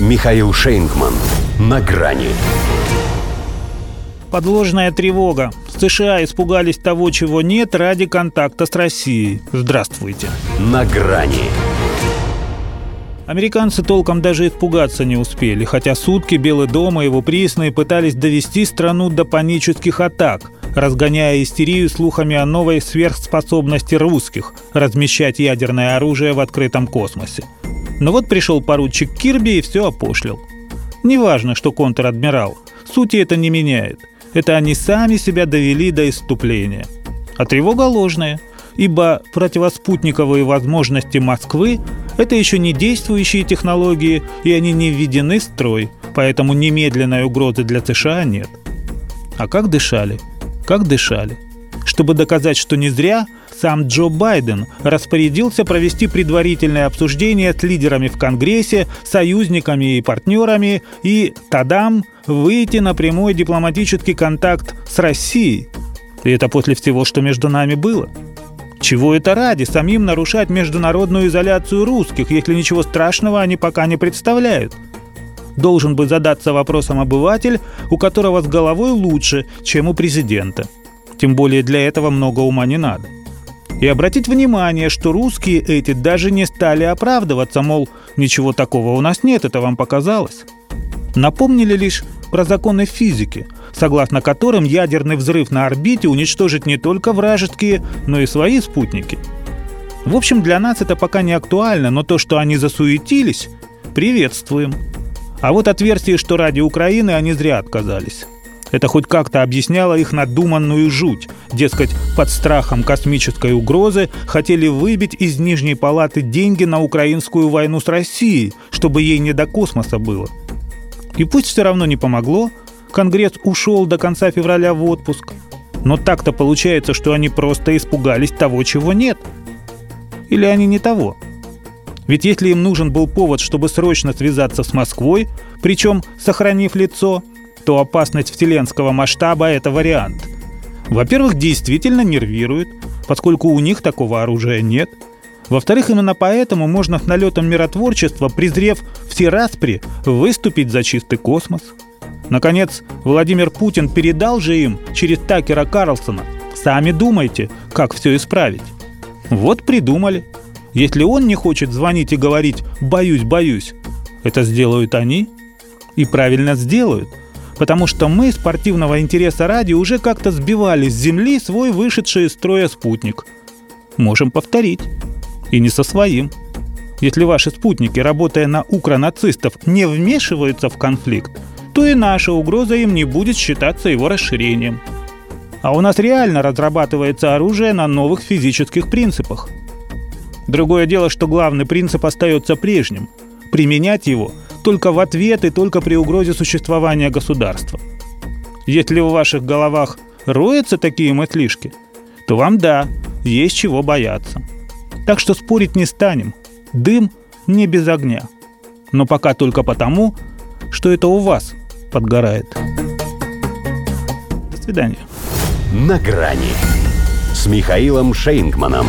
Михаил Шейнгман. На грани. Подложная тревога. США испугались того, чего нет, ради контакта с Россией. Здравствуйте. На грани. Американцы толком даже испугаться не успели, хотя сутки Белый дом и его присные пытались довести страну до панических атак, разгоняя истерию слухами о новой сверхспособности русских размещать ядерное оружие в открытом космосе. Но вот пришел поручик Кирби и все опошлил. Неважно, что контр-адмирал, сути это не меняет. Это они сами себя довели до иступления. А тревога ложная, ибо противоспутниковые возможности Москвы – это еще не действующие технологии, и они не введены в строй, поэтому немедленной угрозы для США нет. А как дышали? Как дышали? Чтобы доказать, что не зря, сам Джо Байден распорядился провести предварительное обсуждение с лидерами в Конгрессе, союзниками и партнерами и, тадам, выйти на прямой дипломатический контакт с Россией. И это после всего, что между нами было. Чего это ради самим нарушать международную изоляцию русских, если ничего страшного они пока не представляют? Должен бы задаться вопросом обыватель, у которого с головой лучше, чем у президента. Тем более для этого много ума не надо. И обратить внимание, что русские эти даже не стали оправдываться, мол, ничего такого у нас нет, это вам показалось. Напомнили лишь про законы физики, согласно которым ядерный взрыв на орбите уничтожит не только вражеские, но и свои спутники. В общем, для нас это пока не актуально, но то, что они засуетились, приветствуем. А вот от версии, что ради Украины они зря отказались. Это хоть как-то объясняло их надуманную жуть. Дескать, под страхом космической угрозы хотели выбить из Нижней Палаты деньги на украинскую войну с Россией, чтобы ей не до космоса было. И пусть все равно не помогло, Конгресс ушел до конца февраля в отпуск. Но так-то получается, что они просто испугались того, чего нет. Или они не того? Ведь если им нужен был повод, чтобы срочно связаться с Москвой, причем сохранив лицо – то опасность вселенского масштаба – это вариант. Во-первых, действительно нервирует, поскольку у них такого оружия нет. Во-вторых, именно поэтому можно с налетом миротворчества, презрев все распри, выступить за чистый космос. Наконец, Владимир Путин передал же им через Такера Карлсона «Сами думайте, как все исправить». Вот придумали. Если он не хочет звонить и говорить «боюсь, боюсь», это сделают они. И правильно сделают – потому что мы спортивного интереса ради уже как-то сбивали с Земли свой вышедший из строя спутник. Можем повторить. И не со своим. Если ваши спутники, работая на укронацистов, не вмешиваются в конфликт, то и наша угроза им не будет считаться его расширением. А у нас реально разрабатывается оружие на новых физических принципах. Другое дело, что главный принцип остается прежним. Применять его – только в ответ и только при угрозе существования государства. Если в ваших головах роются такие мыслишки, то вам да, есть чего бояться. Так что спорить не станем. Дым не без огня. Но пока только потому, что это у вас подгорает. До свидания. На грани с Михаилом Шейнгманом.